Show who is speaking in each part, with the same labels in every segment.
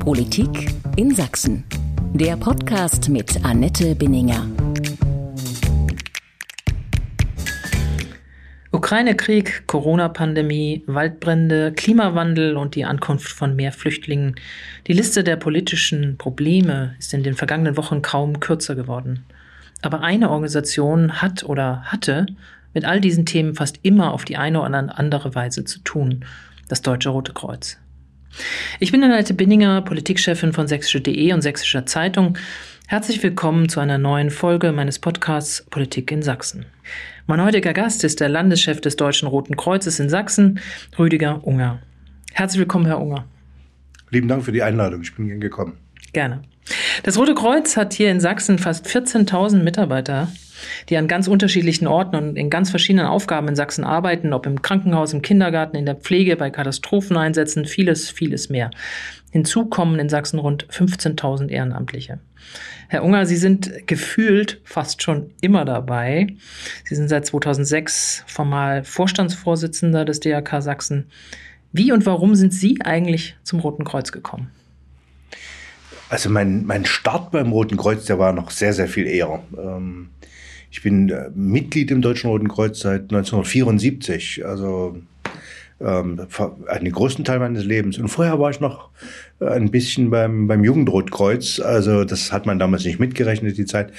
Speaker 1: Politik in Sachsen. Der Podcast mit Annette Binninger.
Speaker 2: Ukraine-Krieg, Corona-Pandemie, Waldbrände, Klimawandel und die Ankunft von mehr Flüchtlingen. Die Liste der politischen Probleme ist in den vergangenen Wochen kaum kürzer geworden. Aber eine Organisation hat oder hatte mit all diesen Themen fast immer auf die eine oder andere Weise zu tun. Das Deutsche Rote Kreuz. Ich bin Annette Binninger, Politikchefin von sächsische.de und Sächsischer Zeitung. Herzlich willkommen zu einer neuen Folge meines Podcasts Politik in Sachsen. Mein heutiger Gast ist der Landeschef des Deutschen Roten Kreuzes in Sachsen, Rüdiger Unger. Herzlich willkommen, Herr Unger.
Speaker 3: Lieben Dank für die Einladung. Ich bin Ihnen gekommen.
Speaker 2: Gerne. Das Rote Kreuz hat hier in Sachsen fast 14.000 Mitarbeiter, die an ganz unterschiedlichen Orten und in ganz verschiedenen Aufgaben in Sachsen arbeiten, ob im Krankenhaus, im Kindergarten, in der Pflege, bei Katastropheneinsätzen, vieles, vieles mehr. Hinzu kommen in Sachsen rund 15.000 Ehrenamtliche. Herr Unger, Sie sind gefühlt fast schon immer dabei. Sie sind seit 2006 formal Vorstandsvorsitzender des DRK Sachsen. Wie und warum sind Sie eigentlich zum Roten Kreuz gekommen?
Speaker 3: Also mein, mein Start beim Roten Kreuz, der war noch sehr, sehr viel eher. Ähm, ich bin äh, Mitglied im Deutschen Roten Kreuz seit 1974. Also ähm, einen größten Teil meines Lebens. Und vorher war ich noch äh, ein bisschen beim, beim Jugendrotkreuz. Also das hat man damals nicht mitgerechnet, die Zeit.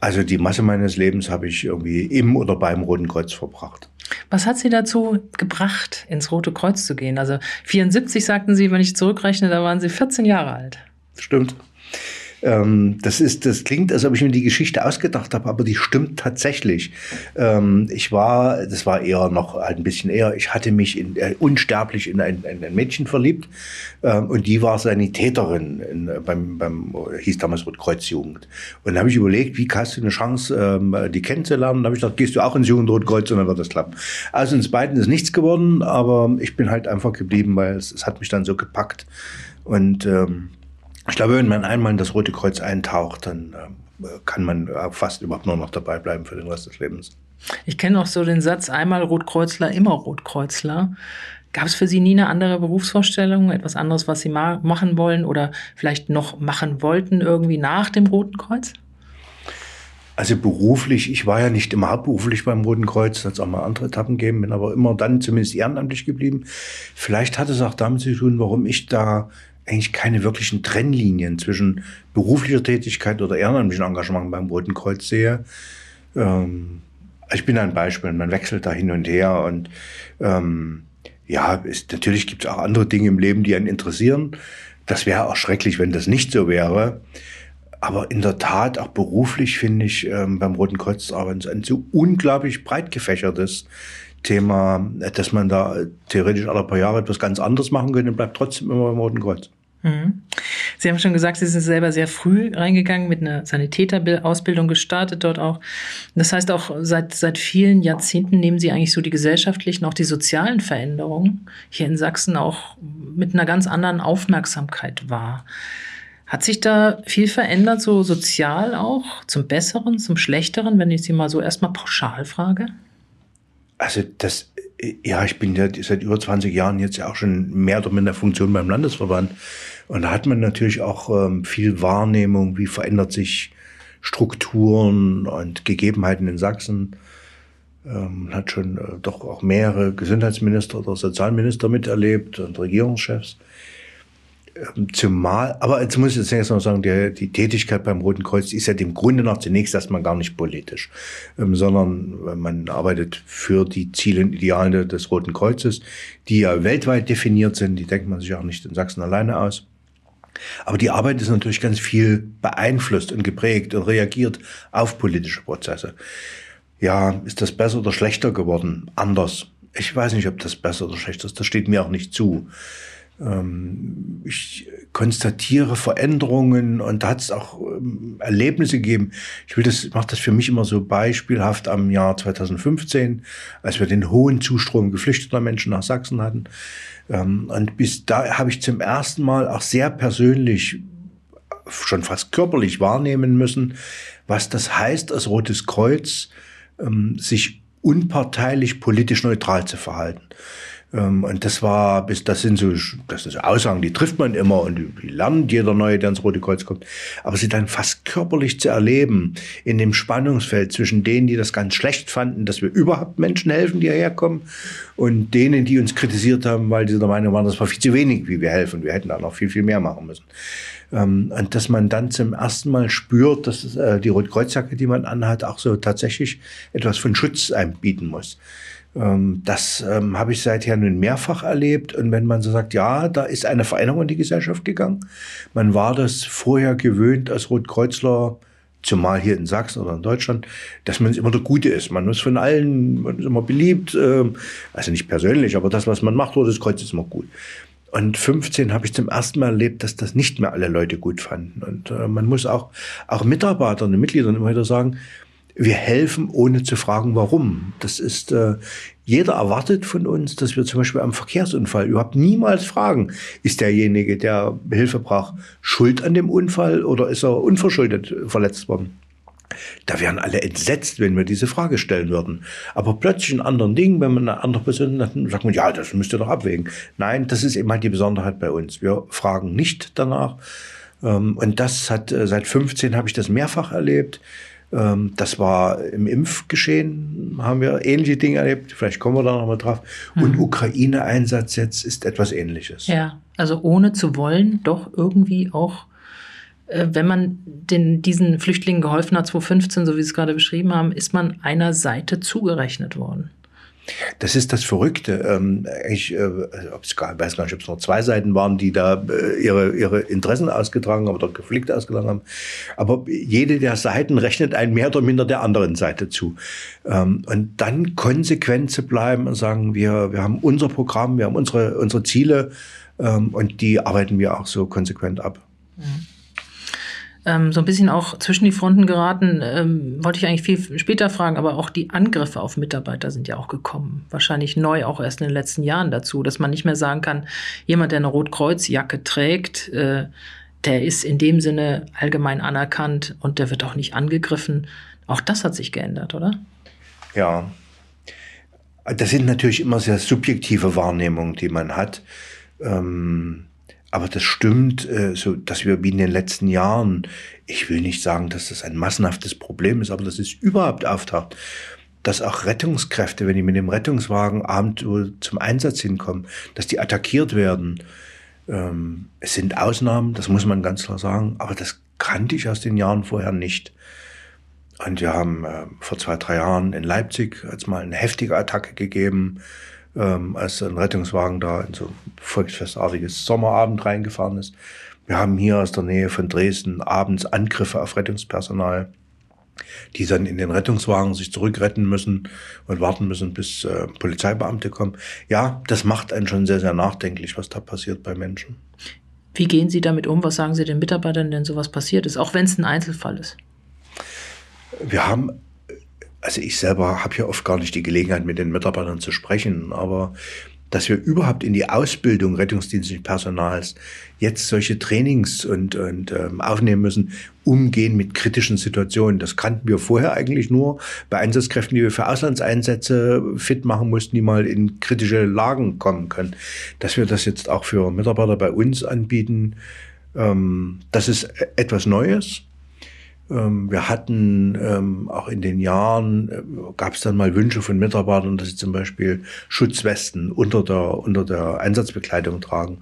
Speaker 3: Also die Masse meines Lebens habe ich irgendwie im oder beim Roten Kreuz verbracht.
Speaker 2: Was hat Sie dazu gebracht, ins Rote Kreuz zu gehen? Also 74 sagten Sie, wenn ich zurückrechne, da waren Sie 14 Jahre alt.
Speaker 3: Stimmt. Ähm, das ist, das klingt, als ob ich mir die Geschichte ausgedacht habe, aber die stimmt tatsächlich. Ähm, ich war, das war eher noch halt ein bisschen eher, ich hatte mich in, äh, unsterblich in ein, in ein Mädchen verliebt ähm, und die war Sanitäterin in, beim, beim, hieß damals Rotkreuzjugend. Und dann habe ich überlegt, wie hast du eine Chance, ähm, die kennenzulernen? Dann habe ich gedacht, gehst du auch ins Jugendrotkreuz und dann wird das klappen. Also uns beiden ist nichts geworden, aber ich bin halt einfach geblieben, weil es, es hat mich dann so gepackt. Und ähm, ich glaube, wenn man einmal in das Rote Kreuz eintaucht, dann äh, kann man fast überhaupt nur noch dabei bleiben für den Rest des Lebens.
Speaker 2: Ich kenne auch so den Satz, einmal Rotkreuzler, immer Rotkreuzler. Gab es für Sie nie eine andere Berufsvorstellung, etwas anderes, was Sie ma machen wollen oder vielleicht noch machen wollten irgendwie nach dem Roten Kreuz?
Speaker 3: Also beruflich, ich war ja nicht immer hauptberuflich beim Roten Kreuz, es hat auch mal andere Etappen gegeben, bin aber immer dann zumindest ehrenamtlich geblieben. Vielleicht hat es auch damit zu tun, warum ich da eigentlich keine wirklichen Trennlinien zwischen beruflicher Tätigkeit oder ehrenamtlichem Engagement beim Roten Kreuz sehe. Ähm, ich bin ein Beispiel, man wechselt da hin und her und ähm, ja, ist, natürlich gibt es auch andere Dinge im Leben, die einen interessieren. Das wäre auch schrecklich, wenn das nicht so wäre. Aber in der Tat, auch beruflich finde ich ähm, beim Roten Kreuz arbeiten ein so unglaublich breit gefächertes Thema, dass man da theoretisch alle paar Jahre etwas ganz anderes machen könnte, bleibt trotzdem immer beim Roten Kreuz.
Speaker 2: Mhm. Sie haben schon gesagt, Sie sind selber sehr früh reingegangen, mit einer Sanitäterausbildung gestartet dort auch. Das heißt, auch seit, seit vielen Jahrzehnten nehmen Sie eigentlich so die gesellschaftlichen, auch die sozialen Veränderungen hier in Sachsen auch mit einer ganz anderen Aufmerksamkeit wahr. Hat sich da viel verändert, so sozial auch, zum Besseren, zum Schlechteren, wenn ich Sie mal so erstmal pauschal frage?
Speaker 3: Also das, ja, ich bin ja seit über 20 Jahren jetzt ja auch schon mehr oder minder Funktion beim Landesverband. Und da hat man natürlich auch ähm, viel Wahrnehmung, wie verändert sich Strukturen und Gegebenheiten in Sachsen. Ähm, hat schon äh, doch auch mehrere Gesundheitsminister oder Sozialminister miterlebt und Regierungschefs. Ähm, zumal, aber jetzt muss ich jetzt mal sagen, der, die Tätigkeit beim Roten Kreuz ist ja dem Grunde nach zunächst erstmal gar nicht politisch, ähm, sondern äh, man arbeitet für die Ziele und Ideale des Roten Kreuzes, die ja weltweit definiert sind, die denkt man sich auch nicht in Sachsen alleine aus. Aber die Arbeit ist natürlich ganz viel beeinflusst und geprägt und reagiert auf politische Prozesse. Ja, ist das besser oder schlechter geworden? Anders. Ich weiß nicht, ob das besser oder schlechter ist. Das steht mir auch nicht zu. Ähm, ich konstatiere Veränderungen und da hat es auch ähm, Erlebnisse gegeben. Ich will das, mache das für mich immer so beispielhaft am Jahr 2015, als wir den hohen Zustrom geflüchteter Menschen nach Sachsen hatten. Ähm, und bis da habe ich zum ersten Mal auch sehr persönlich, schon fast körperlich wahrnehmen müssen, was das heißt, als Rotes Kreuz sich unparteilich politisch neutral zu verhalten. Ähm, und das war, bis das sind so, das sind Aussagen, die trifft man immer und die lernt jeder Neue, der ins Rote Kreuz kommt. Aber sie dann fast körperlich zu erleben, in dem Spannungsfeld zwischen denen, die das ganz schlecht fanden, dass wir überhaupt Menschen helfen, die hierher kommen, und denen, die uns kritisiert haben, weil sie der Meinung waren, das war viel zu wenig, wie wir helfen. Wir hätten da noch viel, viel mehr machen müssen. Ähm, und dass man dann zum ersten Mal spürt, dass äh, die Rotkreuzjacke, die man anhat, auch so tatsächlich etwas von Schutz einem bieten muss. Ähm, das ähm, habe ich seither nun mehrfach erlebt. Und wenn man so sagt, ja, da ist eine Veränderung in die Gesellschaft gegangen. Man war das vorher gewöhnt als Rotkreuzler, zumal hier in Sachsen oder in Deutschland, dass man immer der Gute ist. Man ist von allen, man ist immer beliebt. Ähm, also nicht persönlich, aber das, was man macht, Rotes Kreuz ist immer gut. Und 15 habe ich zum ersten Mal erlebt, dass das nicht mehr alle Leute gut fanden. Und äh, man muss auch, auch Mitarbeitern und Mitgliedern immer wieder sagen, wir helfen, ohne zu fragen, warum. Das ist, äh, jeder erwartet von uns, dass wir zum Beispiel am Verkehrsunfall überhaupt niemals fragen, ist derjenige, der Hilfe braucht, schuld an dem Unfall oder ist er unverschuldet verletzt worden? Da wären alle entsetzt, wenn wir diese Frage stellen würden. Aber plötzlich in anderen Dingen, wenn man eine andere Person hat, sagt man, ja, das müsst ihr doch abwägen. Nein, das ist immer die Besonderheit bei uns. Wir fragen nicht danach. Ähm, und das hat, äh, seit 15 habe ich das mehrfach erlebt. Ähm, das war im Impfgeschehen, haben wir ähnliche Dinge erlebt. Vielleicht kommen wir da nochmal drauf. Und mhm. Ukraine-Einsatz jetzt ist etwas Ähnliches.
Speaker 2: Ja, also ohne zu wollen, doch irgendwie auch, äh, wenn man den, diesen Flüchtlingen geholfen hat, 2015, so wie Sie es gerade beschrieben haben, ist man einer Seite zugerechnet worden.
Speaker 3: Das ist das Verrückte. Ähm, ich äh, weiß gar nicht, ob es noch zwei Seiten waren, die da äh, ihre, ihre Interessen ausgetragen haben oder Konflikte ausgetragen haben. Aber jede der Seiten rechnet ein mehr oder minder der anderen Seite zu. Ähm, und dann konsequent zu bleiben und sagen, wir, wir haben unser Programm, wir haben unsere, unsere Ziele ähm, und die arbeiten wir auch so konsequent ab. Mhm
Speaker 2: ähm, so ein bisschen auch zwischen die Fronten geraten. Ähm, wollte ich eigentlich viel später fragen, aber auch die Angriffe auf Mitarbeiter sind ja auch gekommen. Wahrscheinlich neu auch erst in den letzten Jahren dazu, dass man nicht mehr sagen kann, jemand, der eine Rotkreuzjacke trägt, äh, der ist in dem Sinne allgemein anerkannt und der wird auch nicht angegriffen. Auch das hat sich geändert, oder?
Speaker 3: Ja. Das sind natürlich immer sehr subjektive Wahrnehmungen, die man hat. Ähm aber das stimmt, äh, so, dass wir wie in den letzten Jahren, ich will nicht sagen, dass das ein massenhaftes Problem ist, aber dass es überhaupt auftaucht, dass auch Rettungskräfte, wenn die mit dem Rettungswagen abend zum Einsatz hinkommen, dass die attackiert werden. Ähm, es sind Ausnahmen, das muss man ganz klar sagen, aber das kannte ich aus den Jahren vorher nicht. Und wir haben äh, vor zwei, drei Jahren in Leipzig als mal eine heftige Attacke gegeben ähm, als ein Rettungswagen da in so ein volksfestartiges Sommerabend reingefahren ist. Wir haben hier aus der Nähe von Dresden abends Angriffe auf Rettungspersonal, die dann in den Rettungswagen sich zurückretten müssen und warten müssen, bis äh, Polizeibeamte kommen. Ja, das macht einen schon sehr, sehr nachdenklich, was da passiert bei Menschen.
Speaker 2: Wie gehen Sie damit um? Was sagen Sie den Mitarbeitern, wenn sowas passiert ist, auch wenn es ein Einzelfall ist?
Speaker 3: Wir haben also ich selber habe ja oft gar nicht die Gelegenheit, mit den Mitarbeitern zu sprechen, aber dass wir überhaupt in die Ausbildung rettungsdienstlichen Personals jetzt solche Trainings und, und ähm, aufnehmen müssen, umgehen mit kritischen Situationen. Das kannten wir vorher eigentlich nur bei Einsatzkräften, die wir für Auslandseinsätze fit machen mussten, die mal in kritische Lagen kommen können. Dass wir das jetzt auch für Mitarbeiter bei uns anbieten, ähm, das ist etwas Neues. Ähm, wir hatten ähm, auch in den Jahren, äh, gab es dann mal Wünsche von Mitarbeitern, dass sie zum Beispiel Schutzwesten unter der, unter der Einsatzbekleidung tragen.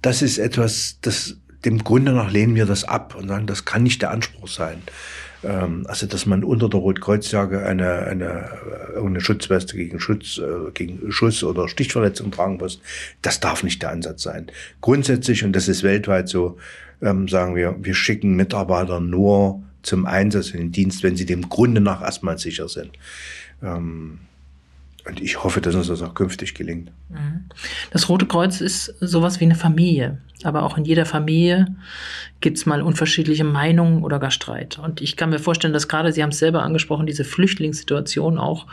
Speaker 3: Das ist etwas, das dem Grunde nach lehnen wir das ab und sagen, das kann nicht der Anspruch sein. Ähm, also, dass man unter der Rotkreuzjacke eine, eine, eine Schutzweste gegen Schutz, äh, gegen Schuss oder Stichverletzung tragen muss, das darf nicht der Ansatz sein. Grundsätzlich, und das ist weltweit so, ähm, sagen wir, wir schicken Mitarbeiter nur zum Einsatz in den Dienst, wenn sie dem Grunde nach erstmal sicher sind. Ähm, und ich hoffe, dass uns das auch künftig gelingt. Mhm.
Speaker 2: Das Rote Kreuz ist sowas wie eine Familie. Aber auch in jeder Familie gibt es mal unterschiedliche Meinungen oder gar Streit. Und ich kann mir vorstellen, dass gerade, Sie haben es selber angesprochen, diese Flüchtlingssituation auch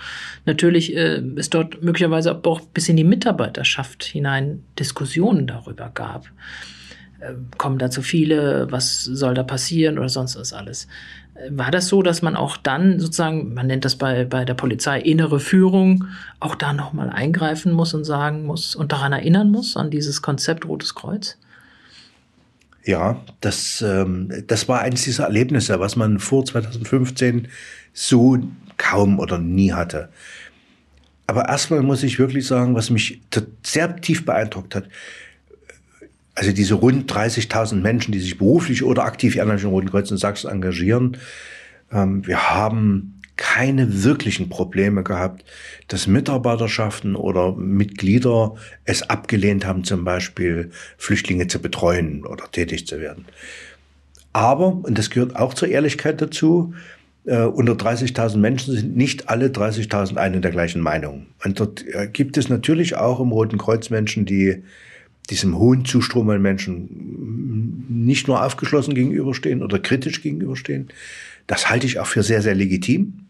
Speaker 2: natürlich äh, es dort möglicherweise auch bis in die Mitarbeiterschaft hinein Diskussionen darüber gab. Äh, kommen da zu viele, was soll da passieren oder sonst was alles. Äh, war das so, dass man auch dann sozusagen, man nennt das bei, bei der Polizei innere Führung, auch da nochmal eingreifen muss und sagen muss und daran erinnern muss, an dieses Konzept Rotes Kreuz?
Speaker 3: Ja, das, ähm, das war eines dieser Erlebnisse, was man vor 2015 so kaum oder nie hatte. Aber erstmal muss ich wirklich sagen, was mich sehr tief beeindruckt hat, also diese rund 30.000 Menschen, die sich beruflich oder aktiv ehrenamtlich im Roten Kreuz in Sachsen engagieren, ähm, wir haben keine wirklichen Probleme gehabt, dass Mitarbeiterschaften oder Mitglieder es abgelehnt haben, zum Beispiel Flüchtlinge zu betreuen oder tätig zu werden. Aber, und das gehört auch zur Ehrlichkeit dazu, äh, unter 30.000 Menschen sind nicht alle 30.000 eine der gleichen Meinung. Und dort äh, gibt es natürlich auch im Roten Kreuz Menschen, die diesem hohen Zustrom an Menschen nicht nur aufgeschlossen gegenüberstehen oder kritisch gegenüberstehen. Das halte ich auch für sehr, sehr legitim.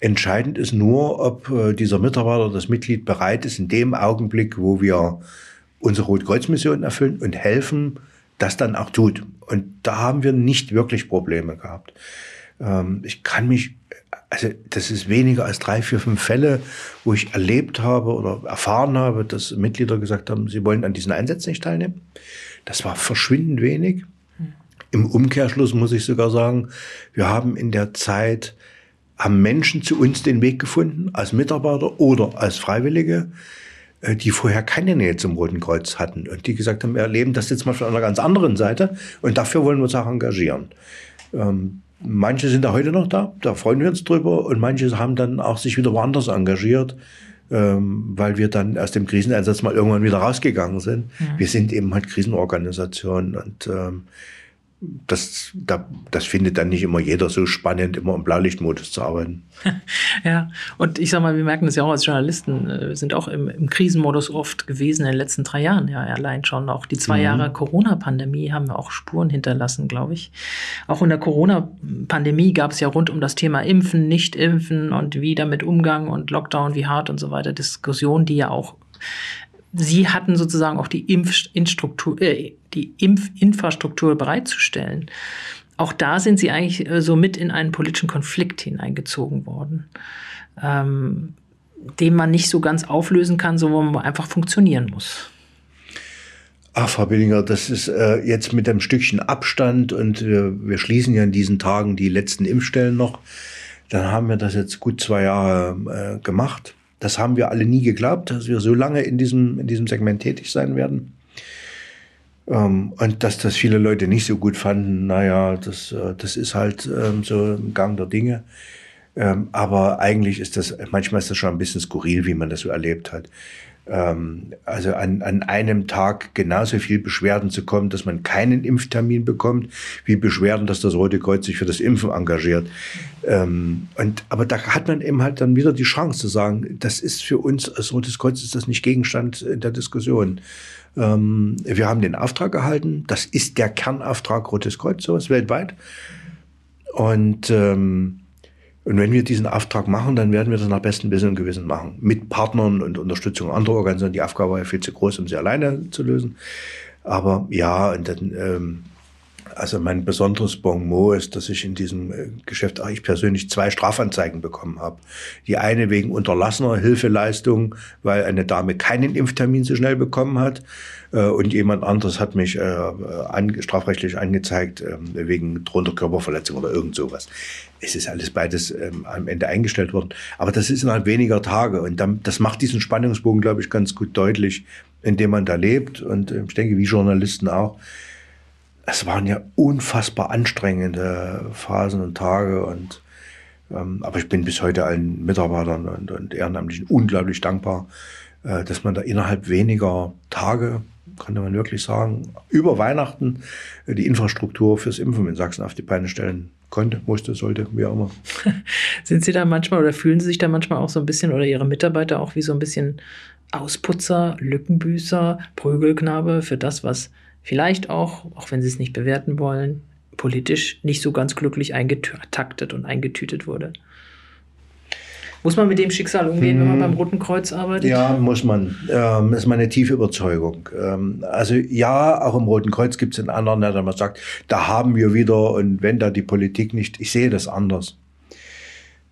Speaker 3: Entscheidend ist nur, ob äh, dieser Mitarbeiter, das Mitglied bereit ist, in dem Augenblick, wo wir unsere Rotkreuz-Mission erfüllen und helfen, das dann auch tut. Und da haben wir nicht wirklich Probleme gehabt. Ähm, ich kann mich, also das ist weniger als drei, vier, fünf Fälle, wo ich erlebt habe oder erfahren habe, dass Mitglieder gesagt haben, sie wollen an diesen Einsätzen nicht teilnehmen. Das war verschwindend wenig. Im Umkehrschluss muss ich sogar sagen, wir haben in der Zeit haben Menschen zu uns den Weg gefunden, als Mitarbeiter oder als Freiwillige, äh, die vorher keine Nähe zum Roten Kreuz hatten und die gesagt haben, wir erleben das jetzt mal von einer ganz anderen Seite und dafür wollen wir uns auch engagieren. Ähm, manche sind da heute noch da, da freuen wir uns drüber und manche haben dann auch sich wieder woanders engagiert, ähm, weil wir dann aus dem Kriseneinsatz mal irgendwann wieder rausgegangen sind. Ja. Wir sind eben halt Krisenorganisation und ähm, das, da, das findet dann nicht immer jeder so spannend, immer im Blaulichtmodus zu arbeiten.
Speaker 2: ja, und ich sag mal, wir merken das ja auch als Journalisten, äh, wir sind auch im, im Krisenmodus oft gewesen in den letzten drei Jahren. Ja, allein schon auch die zwei mhm. Jahre Corona-Pandemie haben wir auch Spuren hinterlassen, glaube ich. Auch in der Corona-Pandemie gab es ja rund um das Thema Impfen, Nicht-Impfen und wie damit Umgang und Lockdown, wie hart und so weiter, Diskussionen, die ja auch Sie hatten sozusagen auch die, Impfstruktur, äh, die Impfinfrastruktur bereitzustellen. Auch da sind Sie eigentlich äh, so mit in einen politischen Konflikt hineingezogen worden, ähm, den man nicht so ganz auflösen kann, sondern wo man einfach funktionieren muss.
Speaker 3: Ach, Frau Billinger, das ist äh, jetzt mit einem Stückchen Abstand und äh, wir schließen ja in diesen Tagen die letzten Impfstellen noch. Dann haben wir das jetzt gut zwei Jahre äh, gemacht. Das haben wir alle nie geglaubt, dass wir so lange in diesem, in diesem Segment tätig sein werden. Ähm, und dass das viele Leute nicht so gut fanden, naja, das, äh, das ist halt ähm, so ein Gang der Dinge. Ähm, aber eigentlich ist das, manchmal ist das schon ein bisschen skurril, wie man das so erlebt hat also an, an einem Tag genauso viel Beschwerden zu kommen, dass man keinen Impftermin bekommt, wie Beschwerden, dass das Rote Kreuz sich für das Impfen engagiert. Und, aber da hat man eben halt dann wieder die Chance zu sagen, das ist für uns als Rotes Kreuz ist das nicht Gegenstand der Diskussion. Ähm, wir haben den Auftrag erhalten, das ist der Kernauftrag Rotes Kreuz, sowas weltweit. Und ähm, und wenn wir diesen Auftrag machen, dann werden wir das nach bestem Wissen und Gewissen machen. Mit Partnern und Unterstützung anderer Organisationen. Die Aufgabe war ja viel zu groß, um sie alleine zu lösen. Aber ja, und dann, ähm, also mein besonderes Bon mot ist, dass ich in diesem äh, Geschäft ich persönlich zwei Strafanzeigen bekommen habe. Die eine wegen unterlassener Hilfeleistung, weil eine Dame keinen Impftermin so schnell bekommen hat. Äh, und jemand anderes hat mich äh, strafrechtlich angezeigt äh, wegen drohender Körperverletzung oder irgend sowas. Es ist alles beides ähm, am Ende eingestellt worden. Aber das ist innerhalb weniger Tage. Und das macht diesen Spannungsbogen, glaube ich, ganz gut deutlich, in dem man da lebt. Und ich denke, wie Journalisten auch es waren ja unfassbar anstrengende Phasen und Tage und ähm, aber ich bin bis heute allen Mitarbeitern und, und Ehrenamtlichen unglaublich dankbar, äh, dass man da innerhalb weniger Tage, könnte man wirklich sagen, über Weihnachten äh, die Infrastruktur fürs Impfen in Sachsen auf die Beine stellen konnte, musste, sollte, wie auch immer.
Speaker 2: Sind Sie da manchmal oder fühlen Sie sich da manchmal auch so ein bisschen oder Ihre Mitarbeiter auch wie so ein bisschen Ausputzer, Lückenbüßer, Prügelknabe für das, was vielleicht auch, auch wenn sie es nicht bewerten wollen, politisch nicht so ganz glücklich eingetaktet und eingetütet wurde. Muss man mit dem Schicksal umgehen, hm. wenn man beim Roten Kreuz arbeitet?
Speaker 3: Ja, muss man. Ähm, das ist meine tiefe Überzeugung. Ähm, also ja, auch im Roten Kreuz gibt es einen anderen, der dann mal sagt, da haben wir wieder und wenn da die Politik nicht, ich sehe das anders.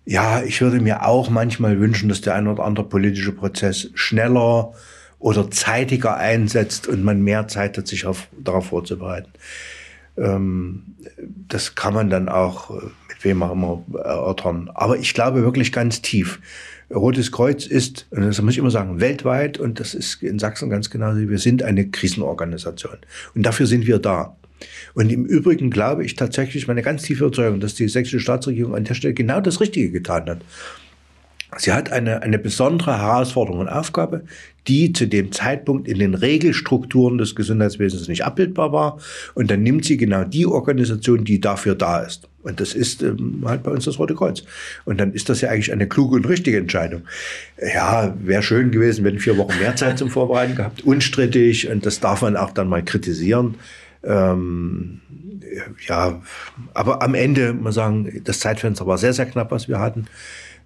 Speaker 3: Ja, ich würde mir auch manchmal wünschen, dass der ein oder andere politische Prozess schneller oder zeitiger einsetzt und man mehr Zeit hat, sich auf, darauf vorzubereiten. Ähm, das kann man dann auch äh, mit wem auch immer erörtern. Aber ich glaube wirklich ganz tief. Rotes Kreuz ist, und das muss ich immer sagen, weltweit, und das ist in Sachsen ganz genauso, wir sind eine Krisenorganisation. Und dafür sind wir da. Und im Übrigen glaube ich tatsächlich, meine ganz tiefe Überzeugung, dass die sächsische Staatsregierung an der Stelle genau das Richtige getan hat. Sie hat eine, eine besondere Herausforderung und Aufgabe, die zu dem Zeitpunkt in den Regelstrukturen des Gesundheitswesens nicht abbildbar war. Und dann nimmt sie genau die Organisation, die dafür da ist. Und das ist ähm, halt bei uns das Rote Kreuz. Und dann ist das ja eigentlich eine kluge und richtige Entscheidung. Ja, wäre schön gewesen, wenn vier Wochen mehr Zeit zum Vorbereiten gehabt. Unstrittig. Und das darf man auch dann mal kritisieren. Ähm, ja, aber am Ende muss man sagen, das Zeitfenster war sehr, sehr knapp, was wir hatten.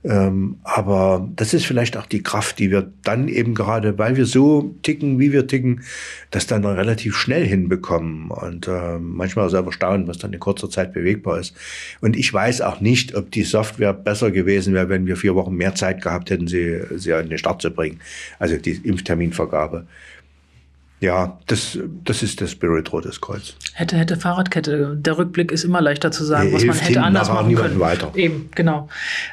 Speaker 3: Ähm, aber das ist vielleicht auch die Kraft, die wir dann eben gerade, weil wir so ticken, wie wir ticken, das dann relativ schnell hinbekommen. Und äh, manchmal selber staunen, was dann in kurzer Zeit bewegbar ist. Und ich weiß auch nicht, ob die Software besser gewesen wäre, wenn wir vier Wochen mehr Zeit gehabt hätten, sie, sie an den Start zu bringen. Also die Impfterminvergabe. Ja, das, das ist der Spirit Rotes Kreuz.
Speaker 2: Hätte, hätte Fahrradkette. Der Rückblick ist immer leichter zu sagen, was man hätte anders machen können.
Speaker 3: Weiter.
Speaker 2: Eben, genau.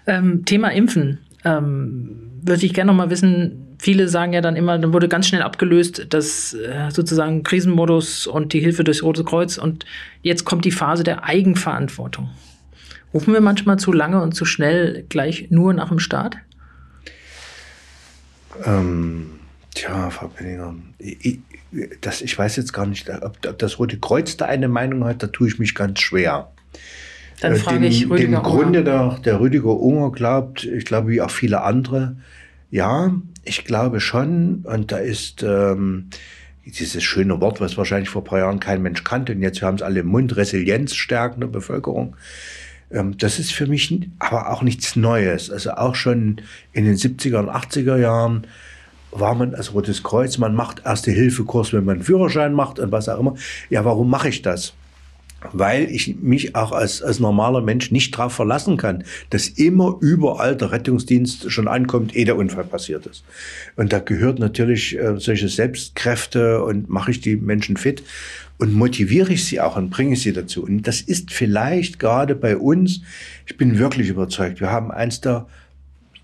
Speaker 2: Ähm, Thema Impfen. Ähm, würde ich gerne noch mal wissen, viele sagen ja dann immer, dann wurde ganz schnell abgelöst, dass äh, sozusagen Krisenmodus und die Hilfe durchs Rote Kreuz und jetzt kommt die Phase der Eigenverantwortung. Rufen wir manchmal zu lange und zu schnell gleich nur nach dem Start?
Speaker 3: Ähm, tja, Frau Penninger, ich, das, ich weiß jetzt gar nicht, ob, ob, das Rote Kreuz da eine Meinung hat, da tue ich mich ganz schwer.
Speaker 2: Dann äh, frage dem, ich
Speaker 3: Rüdiger Dem Grunde der, der Rüdiger Unger glaubt, ich glaube wie auch viele andere, ja, ich glaube schon, und da ist ähm, dieses schöne Wort, was wahrscheinlich vor ein paar Jahren kein Mensch kannte, und jetzt haben es alle im Mund, Resilienz stärken der Bevölkerung. Ähm, das ist für mich aber auch nichts Neues. Also auch schon in den 70er und 80er Jahren war man als Rotes Kreuz, man macht erste Hilfekurs, wenn man einen Führerschein macht und was auch immer. Ja, warum mache ich das? Weil ich mich auch als, als normaler Mensch nicht darauf verlassen kann, dass immer überall der Rettungsdienst schon ankommt, ehe der Unfall passiert ist. Und da gehört natürlich äh, solche Selbstkräfte und mache ich die Menschen fit und motiviere ich sie auch und bringe sie dazu. Und das ist vielleicht gerade bei uns, ich bin wirklich überzeugt, wir haben eins der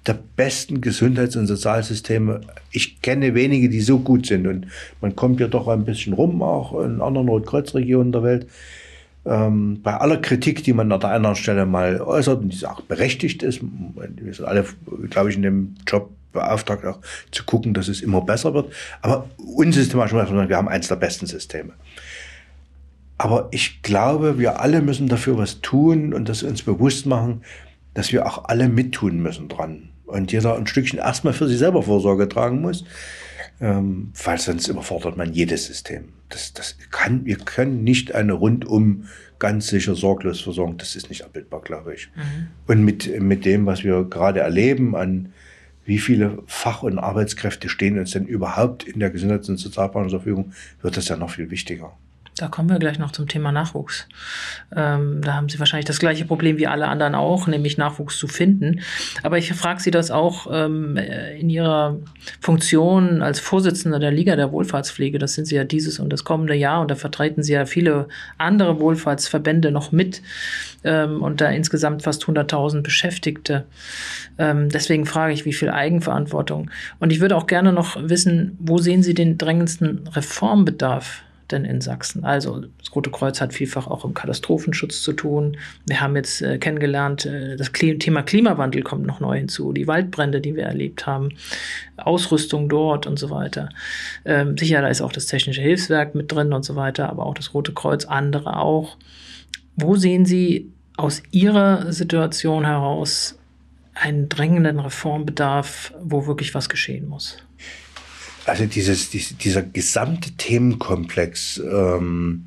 Speaker 3: der besten Gesundheits- und Sozialsysteme. Ich kenne wenige, die so gut sind. Und man kommt ja doch ein bisschen rum, auch in anderen Rotkreuzregionen der Welt. Ähm, bei aller Kritik, die man an der anderen Stelle mal äußert und die auch berechtigt ist, wir sind alle, glaube ich, in dem Job beauftragt, auch zu gucken, dass es immer besser wird. Aber unsystematisch, wir haben eins der besten Systeme. Aber ich glaube, wir alle müssen dafür was tun und das uns bewusst machen, dass wir auch alle mittun müssen dran und jeder ein Stückchen erstmal für sich selber Vorsorge tragen muss, ähm, weil sonst überfordert man jedes System. Das, das kann, wir können nicht eine rundum ganz sicher sorglos Versorgung, das ist nicht abbildbar, glaube ich. Mhm. Und mit, mit dem, was wir gerade erleben, an wie viele Fach- und Arbeitskräfte stehen uns denn überhaupt in der Gesundheits- und Sozialplanung zur Verfügung, wird das ja noch viel wichtiger.
Speaker 2: Da kommen wir gleich noch zum Thema Nachwuchs. Ähm, da haben Sie wahrscheinlich das gleiche Problem wie alle anderen auch, nämlich Nachwuchs zu finden. Aber ich frage Sie das auch ähm, in Ihrer Funktion als Vorsitzender der Liga der Wohlfahrtspflege. Das sind Sie ja dieses und das kommende Jahr und da vertreten Sie ja viele andere Wohlfahrtsverbände noch mit ähm, und da insgesamt fast 100.000 Beschäftigte. Ähm, deswegen frage ich, wie viel Eigenverantwortung. Und ich würde auch gerne noch wissen, wo sehen Sie den drängendsten Reformbedarf? Denn in Sachsen? Also das Rote Kreuz hat vielfach auch im Katastrophenschutz zu tun. Wir haben jetzt äh, kennengelernt, äh, das Thema Klimawandel kommt noch neu hinzu, die Waldbrände, die wir erlebt haben, Ausrüstung dort und so weiter. Ähm, sicher, da ist auch das Technische Hilfswerk mit drin und so weiter, aber auch das Rote Kreuz, andere auch. Wo sehen Sie aus Ihrer Situation heraus einen drängenden Reformbedarf, wo wirklich was geschehen muss?
Speaker 3: Also dieses, dieser gesamte Themenkomplex, ähm,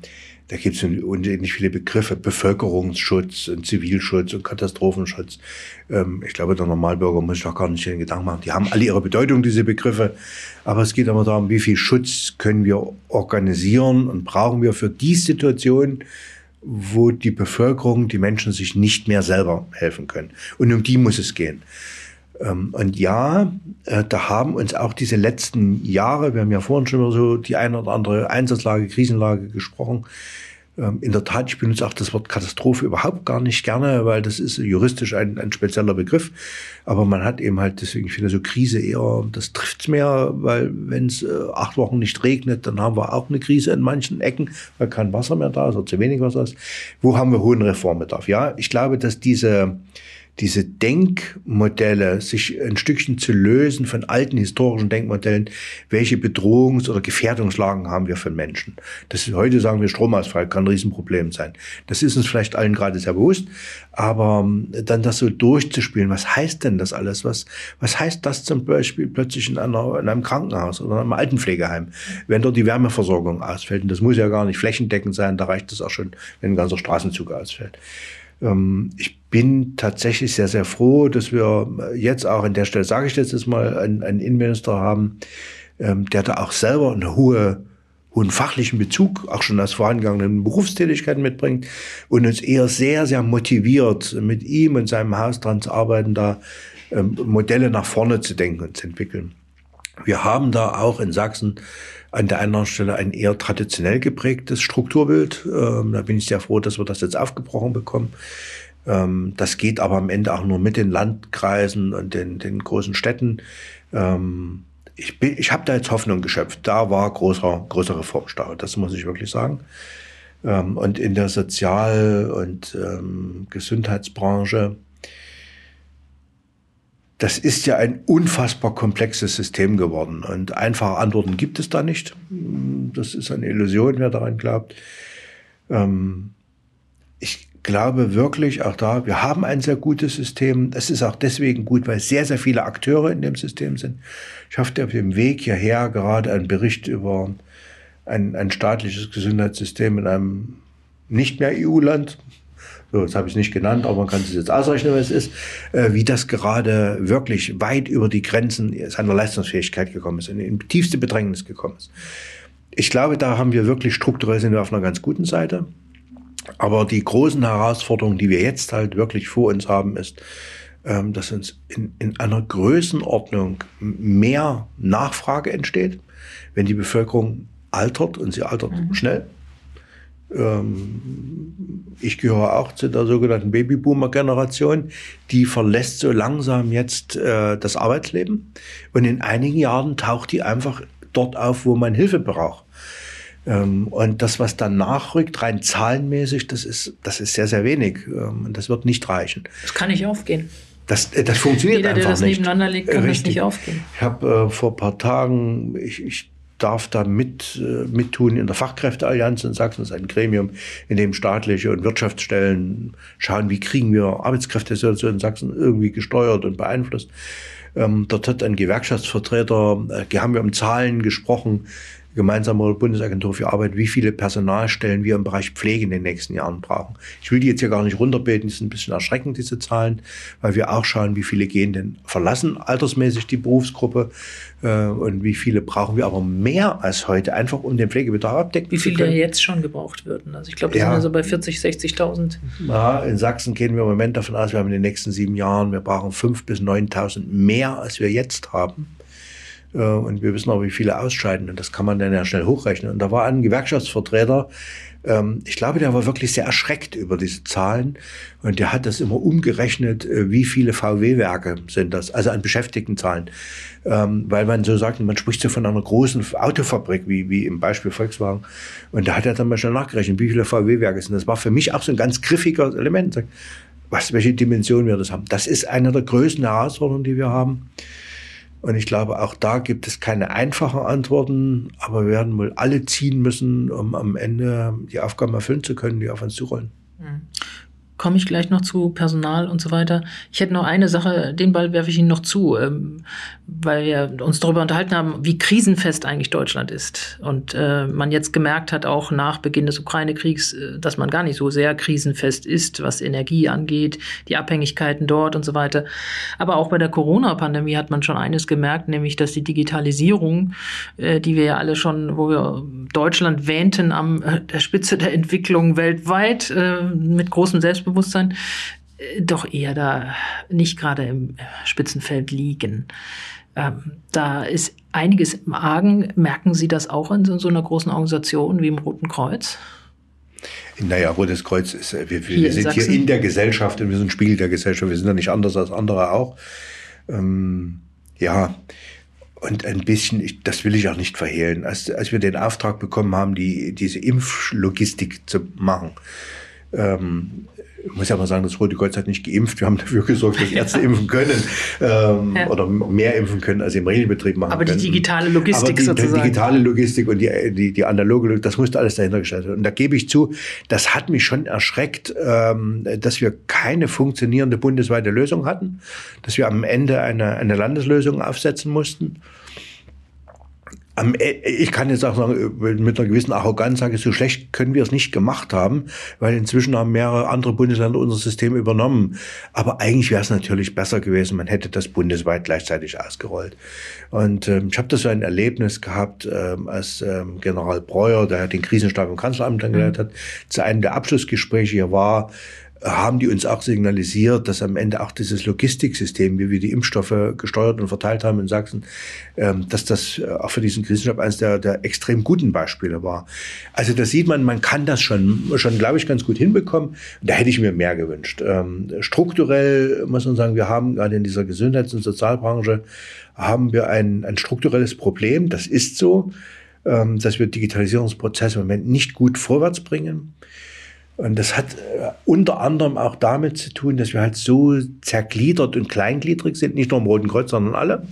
Speaker 3: da gibt es unendlich viele Begriffe, Bevölkerungsschutz und Zivilschutz und Katastrophenschutz. Ähm, ich glaube, der Normalbürger muss sich auch gar nicht den Gedanken machen. Die haben alle ihre Bedeutung, diese Begriffe. Aber es geht immer darum, wie viel Schutz können wir organisieren und brauchen wir für die Situation, wo die Bevölkerung, die Menschen sich nicht mehr selber helfen können. Und um die muss es gehen. Ähm, und ja, äh, da haben uns auch diese letzten Jahre, wir haben ja vorhin schon mal so die eine oder andere Einsatzlage, Krisenlage gesprochen. Ähm, in der Tat, ich benutze auch das Wort Katastrophe überhaupt gar nicht gerne, weil das ist juristisch ein, ein spezieller Begriff. Aber man hat eben halt deswegen, finde so Krise eher, das trifft's mehr, weil wenn es äh, acht Wochen nicht regnet, dann haben wir auch eine Krise in manchen Ecken, weil kein Wasser mehr da ist oder zu wenig Wasser ist. Wo haben wir hohen Reformbedarf? Ja, ich glaube, dass diese diese Denkmodelle, sich ein Stückchen zu lösen von alten historischen Denkmodellen, welche Bedrohungs- oder Gefährdungslagen haben wir von Menschen. Das ist, heute sagen wir Stromausfall kann ein Riesenproblem sein. Das ist uns vielleicht allen gerade sehr bewusst, aber ähm, dann das so durchzuspielen, was heißt denn das alles? Was, was heißt das zum Beispiel plötzlich in, einer, in einem Krankenhaus oder einem Altenpflegeheim, wenn dort die Wärmeversorgung ausfällt? Und das muss ja gar nicht flächendeckend sein, da reicht es auch schon, wenn ein ganzer Straßenzug ausfällt. Ähm, ich bin tatsächlich sehr, sehr froh, dass wir jetzt auch an der Stelle, sage ich jetzt mal, einen, einen Innenminister haben, ähm, der da auch selber eine hohe hohen fachlichen Bezug, auch schon aus vorangegangenen Berufstätigkeiten mitbringt und uns eher sehr, sehr motiviert, mit ihm und seinem Haus dran zu arbeiten, da ähm, Modelle nach vorne zu denken und zu entwickeln. Wir haben da auch in Sachsen an der anderen Stelle ein eher traditionell geprägtes Strukturbild. Ähm, da bin ich sehr froh, dass wir das jetzt aufgebrochen bekommen. Ähm, das geht aber am Ende auch nur mit den Landkreisen und den, den großen Städten. Ähm, ich bin, ich habe da jetzt Hoffnung geschöpft. Da war großer, größer Reformstau. Das muss ich wirklich sagen. Ähm, und in der Sozial- und ähm, Gesundheitsbranche das ist ja ein unfassbar komplexes System geworden und einfache Antworten gibt es da nicht. Das ist eine Illusion, wer daran glaubt. Ähm, ich glaube wirklich auch da, wir haben ein sehr gutes System. Es ist auch deswegen gut, weil sehr, sehr viele Akteure in dem System sind. Ich habe auf dem Weg hierher gerade einen Bericht über ein, ein staatliches Gesundheitssystem in einem nicht mehr EU-Land, so, das habe ich nicht genannt, aber man kann es jetzt ausrechnen, was es ist, äh, wie das gerade wirklich weit über die Grenzen seiner Leistungsfähigkeit gekommen ist, in, in tiefste Bedrängnis gekommen ist. Ich glaube, da haben wir wirklich strukturell sind wir auf einer ganz guten Seite. Aber die großen Herausforderungen, die wir jetzt halt wirklich vor uns haben, ist, ähm, dass uns in, in einer Größenordnung mehr Nachfrage entsteht, wenn die Bevölkerung altert und sie altert mhm. schnell ich gehöre auch zu der sogenannten Babyboomer-Generation, die verlässt so langsam jetzt äh, das Arbeitsleben und in einigen Jahren taucht die einfach dort auf, wo man Hilfe braucht. Ähm, und das, was dann nachrückt, rein zahlenmäßig, das ist, das ist sehr, sehr wenig. Ähm, das wird nicht reichen.
Speaker 2: Das kann nicht aufgehen.
Speaker 3: Das, äh, das funktioniert
Speaker 2: Jeder,
Speaker 3: einfach
Speaker 2: der das
Speaker 3: nicht.
Speaker 2: nebeneinander legt, kann Richtig. das nicht aufgehen.
Speaker 3: Ich habe äh, vor ein paar Tagen, ich, ich darf da mit, äh, mittun in der Fachkräfteallianz in Sachsen. Das ist ein Gremium, in dem staatliche und Wirtschaftsstellen schauen, wie kriegen wir Arbeitskräftesituation in Sachsen irgendwie gesteuert und beeinflusst. Ähm, dort hat ein Gewerkschaftsvertreter, äh, haben wir um Zahlen gesprochen, gemeinsame Bundesagentur für Arbeit, wie viele Personalstellen wir im Bereich Pflege in den nächsten Jahren brauchen. Ich will die jetzt hier gar nicht runterbeten, die sind ein bisschen erschreckend, diese Zahlen, weil wir auch schauen, wie viele gehen denn verlassen altersmäßig die Berufsgruppe äh, und wie viele brauchen wir aber mehr als heute, einfach um den Pflegebedarf abdecken
Speaker 2: wie zu können. Wie viele jetzt schon gebraucht würden. Also ich glaube, das ja. sind also bei 40, 60.000.
Speaker 3: Ja, in Sachsen gehen wir im Moment davon aus, wir haben in den nächsten sieben Jahren, wir brauchen 5.000 bis 9.000 mehr, als wir jetzt haben. Äh, und wir wissen auch, wie viele ausscheiden. Und das kann man dann ja schnell hochrechnen. Und da war ein Gewerkschaftsvertreter, ähm, ich glaube, der war wirklich sehr erschreckt über diese Zahlen. Und der hat das immer umgerechnet, äh, wie viele VW-Werke sind das, also an Beschäftigtenzahlen. Ähm, weil man so sagt, man spricht so von einer großen Autofabrik, wie, wie im Beispiel Volkswagen. Und da hat er dann mal schnell nachgerechnet, wie viele VW-Werke sind. Das war für mich auch so ein ganz griffiger Element. Was, welche Dimension wir das haben. Das ist eine der größten Herausforderungen, die wir haben. Und ich glaube, auch da gibt es keine einfachen Antworten, aber wir werden wohl alle ziehen müssen, um am Ende die Aufgaben erfüllen zu können, die auf uns zurollen.
Speaker 2: Komme ich gleich noch zu, Personal und so weiter. Ich hätte noch eine Sache, den Ball werfe ich Ihnen noch zu, ähm, weil wir uns darüber unterhalten haben, wie krisenfest eigentlich Deutschland ist. Und äh, man jetzt gemerkt hat, auch nach Beginn des Ukraine-Kriegs, äh, dass man gar nicht so sehr krisenfest ist, was Energie angeht, die Abhängigkeiten dort und so weiter. Aber auch bei der Corona-Pandemie hat man schon eines gemerkt, nämlich, dass die Digitalisierung, äh, die wir ja alle schon, wo wir Deutschland wähnten am äh, der Spitze der Entwicklung weltweit, äh, mit großem Selbstbewusstsein, äh, doch eher da nicht gerade im Spitzenfeld liegen. Ähm, da ist einiges im Argen. Merken Sie das auch in so einer großen Organisation wie im Roten Kreuz?
Speaker 3: Naja, Rotes Kreuz ist, äh, wir, wir, wir sind hier in der Gesellschaft und wir sind Spiegel der Gesellschaft. Wir sind ja nicht anders als andere auch. Ähm, ja, und ein bisschen, ich, das will ich auch nicht verhehlen, als, als wir den Auftrag bekommen haben, die, diese Impflogistik zu machen, ähm, ich muss ja mal sagen, das Rote Kreuz hat nicht geimpft. Wir haben dafür gesorgt, dass Ärzte impfen können ähm, ja. oder mehr impfen können, als sie im Regelbetrieb machen
Speaker 2: Aber
Speaker 3: können.
Speaker 2: die digitale Logistik
Speaker 3: Aber die,
Speaker 2: sozusagen.
Speaker 3: Die digitale Logistik und die, die, die analoge Logistik, das musste alles dahinter gestellt werden. Und da gebe ich zu, das hat mich schon erschreckt, ähm, dass wir keine funktionierende bundesweite Lösung hatten, dass wir am Ende eine, eine Landeslösung aufsetzen mussten. E, ich kann jetzt auch sagen, mit einer gewissen Arroganz sage ich, so schlecht können wir es nicht gemacht haben, weil inzwischen haben mehrere andere Bundesländer unser System übernommen. Aber eigentlich wäre es natürlich besser gewesen, man hätte das bundesweit gleichzeitig ausgerollt. Und ähm, ich habe das so ein Erlebnis gehabt, ähm, als ähm, General Breuer, der den Krisenstab im Kanzleramt dann geleitet hat, zu einem der Abschlussgespräche hier war, haben die uns auch signalisiert, dass am Ende auch dieses Logistiksystem, wie wir die Impfstoffe gesteuert und verteilt haben in Sachsen, ähm, dass das äh, auch für diesen Krisenstab eines der, der extrem guten Beispiele war. Also da sieht man, man kann das schon, schon glaube ich, ganz gut hinbekommen. Da hätte ich mir mehr gewünscht. Ähm, strukturell muss man sagen, wir haben gerade in dieser Gesundheits- und Sozialbranche haben wir ein, ein strukturelles Problem. Das ist so, ähm, dass wir Digitalisierungsprozesse im Moment nicht gut vorwärts bringen. Und das hat äh, unter anderem auch damit zu tun, dass wir halt so zergliedert und kleingliedrig sind, nicht nur im Roten Kreuz, sondern alle.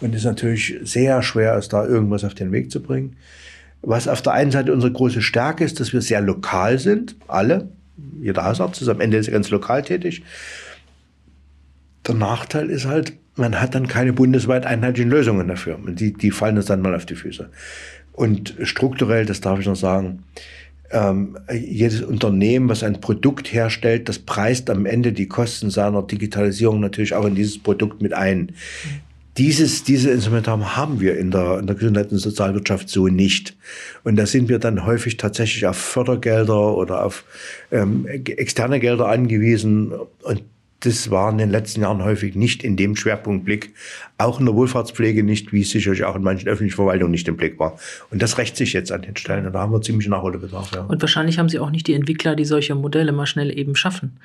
Speaker 3: Und es natürlich sehr schwer ist, da irgendwas auf den Weg zu bringen. Was auf der einen Seite unsere große Stärke ist, dass wir sehr lokal sind, alle. Jeder Hausarzt ist am Ende ist ganz lokal tätig. Der Nachteil ist halt, man hat dann keine bundesweit einheitlichen Lösungen dafür. Und die, die fallen uns dann mal auf die Füße. Und strukturell, das darf ich noch sagen, ähm, jedes Unternehmen, was ein Produkt herstellt, das preist am Ende die Kosten seiner Digitalisierung natürlich auch in dieses Produkt mit ein. Dieses, diese Instrumentarium haben wir in der, in der Gesundheits- und Sozialwirtschaft so nicht. Und da sind wir dann häufig tatsächlich auf Fördergelder oder auf ähm, externe Gelder angewiesen. Und das war in den letzten Jahren häufig nicht in dem Schwerpunktblick, auch in der Wohlfahrtspflege nicht, wie es sicherlich auch in manchen öffentlichen Verwaltungen nicht im Blick war. Und das rächt sich jetzt an den Stellen und da haben wir ziemlich Nachholbedarf. Ja.
Speaker 2: Und wahrscheinlich haben Sie auch nicht die Entwickler, die solche Modelle mal schnell eben schaffen.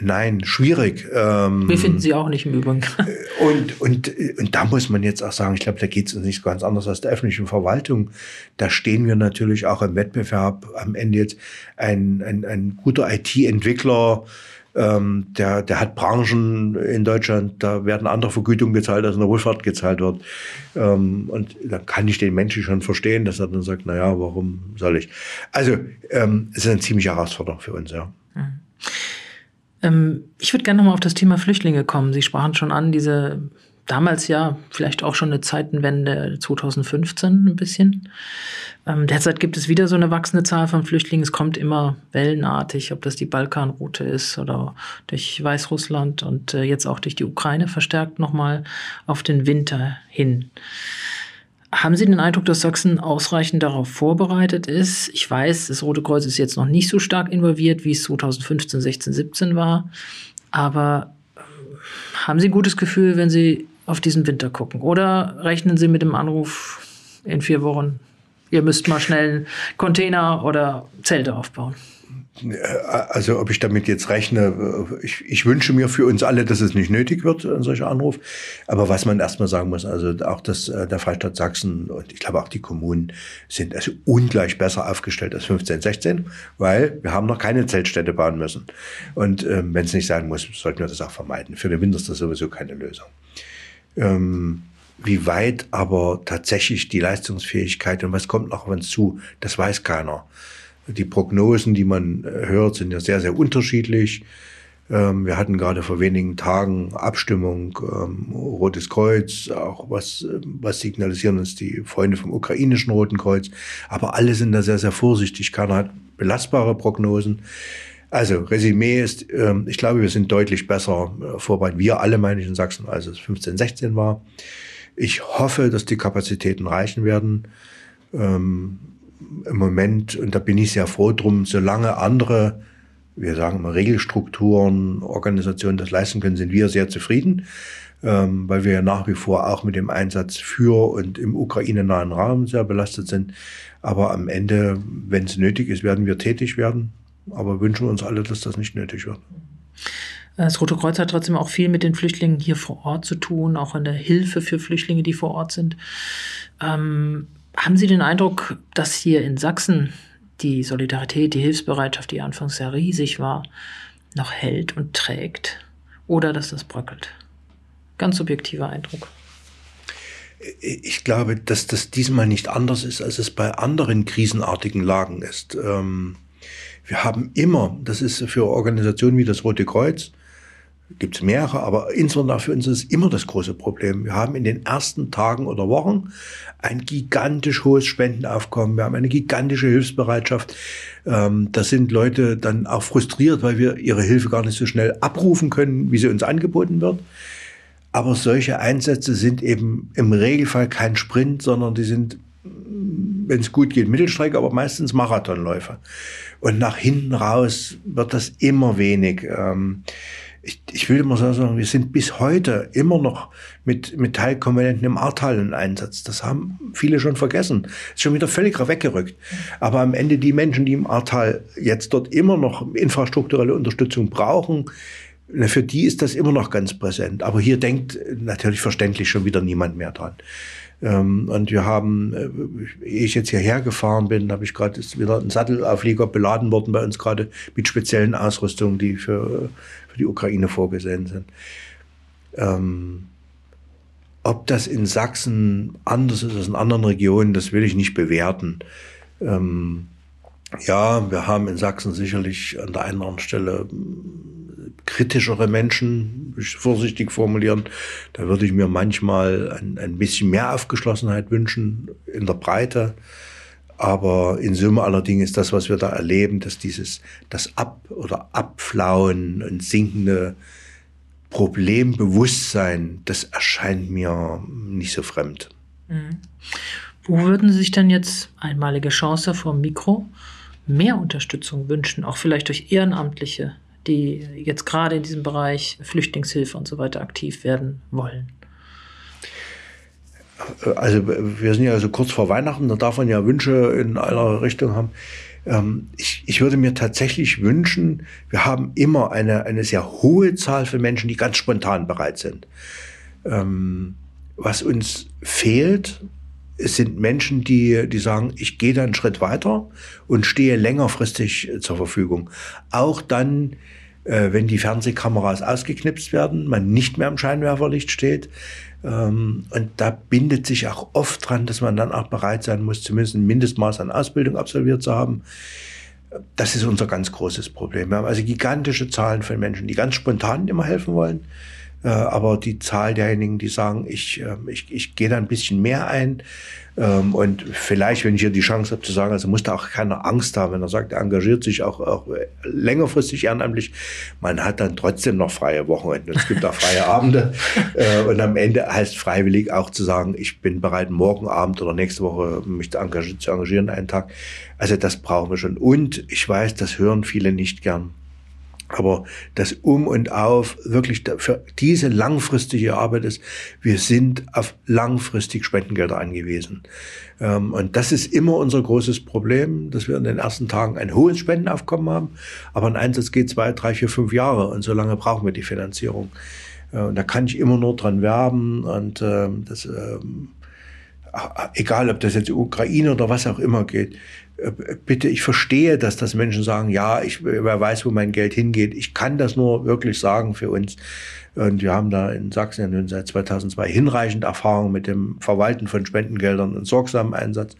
Speaker 3: Nein, schwierig. Ähm,
Speaker 2: Wir finden sie auch nicht im Übrigen.
Speaker 3: Und, und, und da muss man jetzt auch sagen, ich glaube, da geht es uns nicht ganz anders als der öffentlichen Verwaltung. Da stehen wir natürlich auch im Wettbewerb. Am Ende jetzt ein, ein, ein guter IT-Entwickler, ähm, der, der hat Branchen in Deutschland, da werden andere Vergütungen gezahlt, als in der Wohlfahrt gezahlt wird. Ähm, und da kann ich den Menschen schon verstehen, dass er dann sagt, na ja, warum soll ich? Also ähm, es ist eine ziemliche Herausforderung für uns, ja. Mhm.
Speaker 2: Ähm, ich würde gerne nochmal auf das Thema Flüchtlinge kommen. Sie sprachen schon an, diese damals ja vielleicht auch schon eine Zeitenwende 2015 ein bisschen. Ähm, derzeit gibt es wieder so eine wachsende Zahl von Flüchtlingen. Es kommt immer wellenartig, ob das die Balkanroute ist oder durch Weißrussland und äh, jetzt auch durch die Ukraine verstärkt nochmal auf den Winter hin. Haben Sie den Eindruck, dass Sachsen ausreichend darauf vorbereitet ist? Ich weiß, das Rote Kreuz ist jetzt noch nicht so stark involviert, wie es 2015, 16, 17 war. Aber äh, haben Sie ein gutes Gefühl, wenn Sie auf diesen Winter gucken? Oder rechnen Sie mit dem Anruf in vier Wochen, ihr müsst mal schnell einen Container oder Zelte aufbauen?
Speaker 3: Also ob ich damit jetzt rechne, ich, ich wünsche mir für uns alle, dass es nicht nötig wird, ein solcher Anruf. Aber was man erstmal sagen muss, also auch das, äh, der Freistaat Sachsen und ich glaube auch die Kommunen sind also ungleich besser aufgestellt als 15, 16, weil wir haben noch keine Zeltstätte bauen müssen. Und ähm, wenn es nicht sein muss, sollten wir das auch vermeiden. Für den Winter ist das sowieso keine Lösung. Ähm, wie weit aber tatsächlich die Leistungsfähigkeit und was kommt noch auf uns zu, das weiß keiner. Die Prognosen, die man äh, hört, sind ja sehr, sehr unterschiedlich. Ähm, wir hatten gerade vor wenigen Tagen Abstimmung, ähm, Rotes Kreuz, auch was, was signalisieren uns die Freunde vom ukrainischen Roten Kreuz. Aber alle sind da sehr, sehr vorsichtig. Keiner hat belastbare Prognosen. Also, Resümee ist, ähm, ich glaube, wir sind deutlich besser äh, vorbereitet. Wir alle, meine ich, in Sachsen, als es 15, 16 war. Ich hoffe, dass die Kapazitäten reichen werden. Ähm, Im Moment, und da bin ich sehr froh drum, solange andere wir sagen immer Regelstrukturen, Organisationen das leisten können, sind wir sehr zufrieden, ähm, weil wir ja nach wie vor auch mit dem Einsatz für und im ukraine-nahen sehr belastet sind. Aber am Ende, wenn es nötig ist, werden wir tätig werden. Aber wünschen wir uns alle, dass das nicht nötig wird.
Speaker 2: Das Rote Kreuz hat trotzdem auch viel mit den Flüchtlingen hier vor Ort zu tun, auch in der Hilfe für Flüchtlinge, die vor Ort sind. Ähm, haben Sie den Eindruck, dass hier in Sachsen die Solidarität, die Hilfsbereitschaft, die anfangs sehr riesig war, noch hält und trägt oder dass das bröckelt. Ganz subjektiver Eindruck.
Speaker 3: Ich glaube, dass das diesmal nicht anders ist, als es bei anderen krisenartigen Lagen ist. Ähm, wir haben immer, das ist für Organisationen wie das Rote Kreuz, gibt es mehrere, aber insbesondere für uns ist es immer das große Problem. Wir haben in den ersten Tagen oder Wochen ein gigantisch hohes Spendenaufkommen, wir haben eine gigantische Hilfsbereitschaft. Ähm, da sind Leute dann auch frustriert, weil wir ihre Hilfe gar nicht so schnell abrufen können, wie sie uns angeboten wird. Aber solche Einsätze sind eben im Regelfall kein Sprint, sondern die sind, wenn es gut geht, Mittelstrecke, aber meistens Marathonläufe. Und nach hinten raus wird das immer wenig. Ähm, ich, ich will immer sagen, wir sind bis heute immer noch mit, mit Teilkomponenten im Ahrtal in Einsatz. Das haben viele schon vergessen. Ist schon wieder völlig weggerückt. Aber am Ende die Menschen, die im Ahrtal jetzt dort immer noch infrastrukturelle Unterstützung brauchen, für die ist das immer noch ganz präsent. Aber hier denkt natürlich verständlich schon wieder niemand mehr dran. Ähm, und wir haben, äh, ehe ich jetzt hierher gefahren bin, habe ich gerade wieder ein Sattelauflieger beladen worden bei uns gerade mit speziellen Ausrüstungen, die für für die Ukraine vorgesehen sind. Ähm, ob das in Sachsen anders ist als in anderen Regionen, das will ich nicht bewerten. Ähm, ja, wir haben in Sachsen sicherlich an der einen oder anderen Stelle hm, kritischere Menschen, ich vorsichtig formulieren. Da würde ich mir manchmal ein, ein bisschen mehr Aufgeschlossenheit wünschen in der Breite. Aber in Summe allerdings ist das, was wir da erleben, dass dieses, das Ab- oder Abflauen und sinkende Problembewusstsein, das erscheint mir nicht so fremd. Mhm.
Speaker 2: Wo würden Sie sich denn jetzt einmalige Chance vor Mikro mehr Unterstützung wünschen, auch vielleicht durch Ehrenamtliche, die jetzt gerade in diesem Bereich Flüchtlingshilfe und so weiter aktiv werden wollen?
Speaker 3: also wir sind ja also kurz vor Weihnachten, da darf man ja Wünsche in aller Richtung haben. Ähm, ich, ich würde mir tatsächlich wünschen, wir haben immer eine, eine sehr hohe Zahl von Menschen, die ganz spontan bereit sind. Ähm, was uns fehlt, es sind Menschen, die, die sagen, ich gehe da einen Schritt weiter und stehe längerfristig zur Verfügung. Auch dann, äh, wenn die Fernsehkameras ausgeknipst werden, man nicht mehr im Scheinwerferlicht steht, ähm, und da bindet sich auch oft dran, dass man dann auch bereit sein muss, zumindest ein Mindestmaß an Ausbildung absolviert zu haben. Das ist unser ganz großes Problem. Wir haben also gigantische Zahlen von Menschen, die ganz spontan immer helfen wollen. Äh, aber die Zahl derjenigen, die sagen, ich, ähm, ich, ich gehe da ein bisschen mehr ein, ähm, und vielleicht, wenn ich hier die Chance habe zu sagen, also muss da auch keiner Angst haben, wenn er sagt, er engagiert sich auch, auch längerfristig ehrenamtlich. Man hat dann trotzdem noch freie Wochenende. Es gibt auch freie Abende. Äh, und am Ende heißt freiwillig auch zu sagen, ich bin bereit, morgen Abend oder nächste Woche mich zu engagieren, einen Tag. Also das brauchen wir schon. Und ich weiß, das hören viele nicht gern. Aber das Um und Auf wirklich für diese langfristige Arbeit ist, wir sind auf langfristig Spendengelder angewiesen. Ähm, und das ist immer unser großes Problem, dass wir in den ersten Tagen ein hohes Spendenaufkommen haben, aber ein Einsatz geht zwei, drei, vier, fünf Jahre und so lange brauchen wir die Finanzierung. Äh, und da kann ich immer nur dran werben und ähm, das, ähm, egal ob das jetzt Ukraine oder was auch immer geht, bitte, ich verstehe, dass das Menschen sagen, ja, ich, wer weiß, wo mein Geld hingeht. Ich kann das nur wirklich sagen für uns. Und wir haben da in Sachsen ja nun seit 2002 hinreichend Erfahrung mit dem Verwalten von Spendengeldern und sorgsamen Einsatz.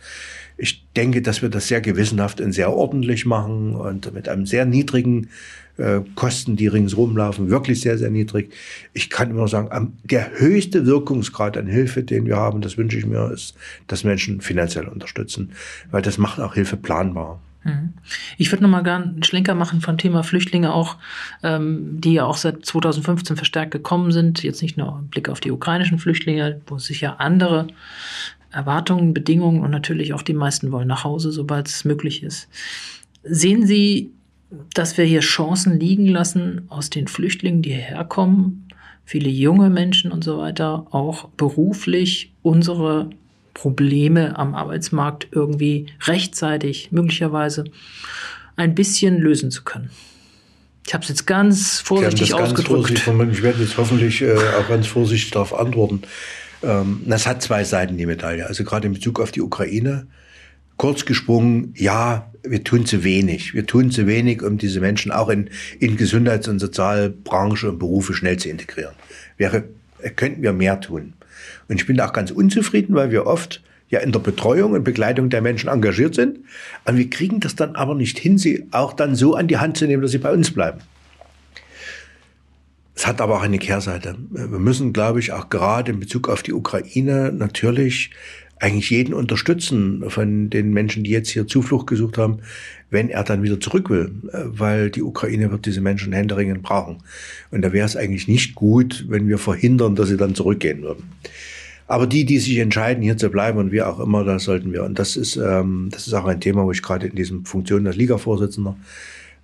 Speaker 3: Ich denke, dass wir das sehr gewissenhaft und sehr ordentlich machen und mit einem sehr niedrigen äh, Kosten, die ringsrum laufen, wirklich sehr, sehr niedrig. Ich kann immer sagen, der höchste Wirkungsgrad an Hilfe, den wir haben, das wünsche ich mir, ist, dass Menschen finanziell unterstützen, weil das macht auch Hilfe planbar.
Speaker 2: Mhm. Ich würde nochmal gerne einen Schlenker machen vom Thema Flüchtlinge auch, ähm, die ja auch seit 2015 verstärkt gekommen sind. Jetzt nicht nur im Blick auf die ukrainischen Flüchtlinge, wo es sicher andere Erwartungen, Bedingungen und natürlich auch die meisten wollen nach Hause, sobald es möglich ist. Sehen Sie, dass wir hier Chancen liegen lassen aus den Flüchtlingen, die hierher kommen, viele junge Menschen und so weiter, auch beruflich unsere Probleme am Arbeitsmarkt irgendwie rechtzeitig, möglicherweise ein bisschen lösen zu können. Ich habe es jetzt ganz vorsichtig
Speaker 3: ganz
Speaker 2: ausgedrückt.
Speaker 3: Vorsichtig, ich werde jetzt hoffentlich äh, auch ganz vorsichtig darauf antworten. Ähm, das hat zwei Seiten, die Medaille. Also gerade in Bezug auf die Ukraine. Kurz gesprungen, ja, wir tun zu wenig. Wir tun zu wenig, um diese Menschen auch in, in Gesundheits- und Sozialbranche und Berufe schnell zu integrieren. Wäre, könnten wir mehr tun. Und ich bin auch ganz unzufrieden, weil wir oft ja in der Betreuung und Begleitung der Menschen engagiert sind. Und wir kriegen das dann aber nicht hin, sie auch dann so an die Hand zu nehmen, dass sie bei uns bleiben. Es hat aber auch eine Kehrseite. Wir müssen, glaube ich, auch gerade in Bezug auf die Ukraine natürlich eigentlich jeden unterstützen von den Menschen, die jetzt hier Zuflucht gesucht haben, wenn er dann wieder zurück will, weil die Ukraine wird diese Menschen händeringend brauchen. Und da wäre es eigentlich nicht gut, wenn wir verhindern, dass sie dann zurückgehen würden. Aber die, die sich entscheiden, hier zu bleiben und wie auch immer, da sollten wir. Und das ist, ähm, das ist auch ein Thema, wo ich gerade in diesem Funktion als Liga-Vorsitzender,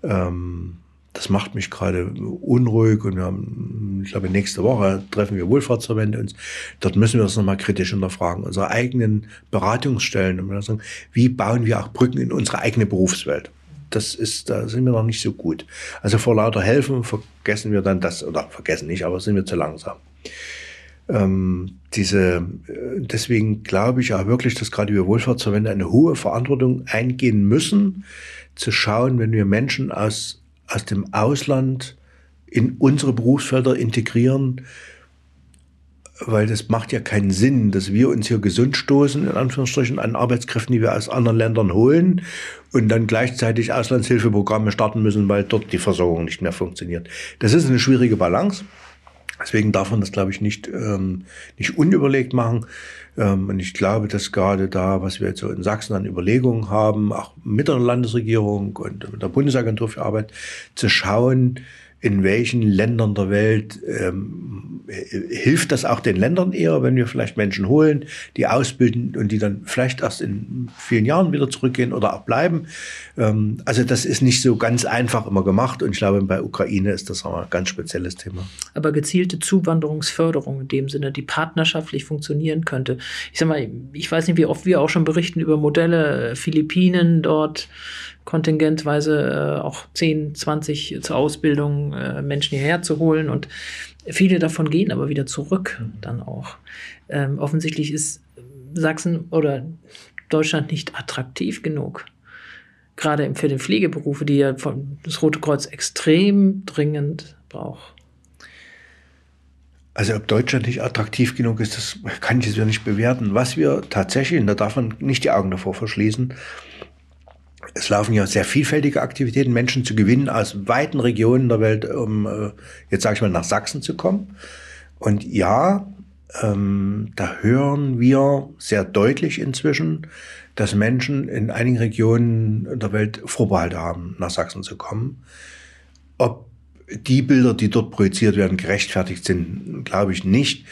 Speaker 3: ähm, das macht mich gerade unruhig. Und wir haben, ich glaube, nächste Woche treffen wir Wohlfahrtsverbände uns. Dort müssen wir das nochmal kritisch hinterfragen. Unsere eigenen Beratungsstellen. Und sagen, wie bauen wir auch Brücken in unsere eigene Berufswelt? das ist, da sind wir noch nicht so gut. Also vor lauter Helfen vergessen wir dann das, oder vergessen nicht, aber sind wir zu langsam ähm, diese, äh, deswegen glaube ich auch wirklich, dass gerade wir Wohlfahrtsverbände eine hohe Verantwortung eingehen müssen, zu schauen, wenn wir Menschen aus, aus dem Ausland in unsere Berufsfelder integrieren, weil das macht ja keinen Sinn, dass wir uns hier gesund stoßen, in Anführungsstrichen, an Arbeitskräften, die wir aus anderen Ländern holen und dann gleichzeitig Auslandshilfeprogramme starten müssen, weil dort die Versorgung nicht mehr funktioniert. Das ist eine schwierige Balance. Deswegen darf man das, glaube ich, nicht, ähm, nicht unüberlegt machen. Ähm, und ich glaube, dass gerade da, was wir jetzt so in Sachsen an Überlegungen haben, auch mit der Landesregierung und mit der Bundesagentur für Arbeit, zu schauen, in welchen Ländern der Welt ähm, hilft das auch den Ländern eher, wenn wir vielleicht Menschen holen, die ausbilden und die dann vielleicht erst in vielen Jahren wieder zurückgehen oder auch bleiben. Ähm, also das ist nicht so ganz einfach immer gemacht und ich glaube, bei Ukraine ist das auch ein ganz spezielles Thema.
Speaker 2: Aber gezielte Zuwanderungsförderung in dem Sinne, die partnerschaftlich funktionieren könnte. Ich sag mal, ich weiß nicht, wie oft wir auch schon berichten über Modelle, Philippinen dort, kontingentweise äh, auch 10, 20 zur Ausbildung äh, Menschen hierher zu holen und viele davon gehen aber wieder zurück mhm. dann auch. Ähm, offensichtlich ist Sachsen oder Deutschland nicht attraktiv genug. Gerade für die Pflegeberufe, die ja das Rote Kreuz extrem dringend braucht.
Speaker 3: Also ob Deutschland nicht attraktiv genug ist, das kann ich jetzt ja nicht bewerten. Was wir tatsächlich, und da darf man nicht die Augen davor verschließen, es laufen ja sehr vielfältige Aktivitäten, Menschen zu gewinnen aus weiten Regionen der Welt, um äh, jetzt sage ich mal nach Sachsen zu kommen. Und ja, ähm, da hören wir sehr deutlich inzwischen, dass Menschen in einigen Regionen der Welt Vorbehalte haben, nach Sachsen zu kommen. Ob die Bilder, die dort projiziert werden, gerechtfertigt sind, glaube ich nicht.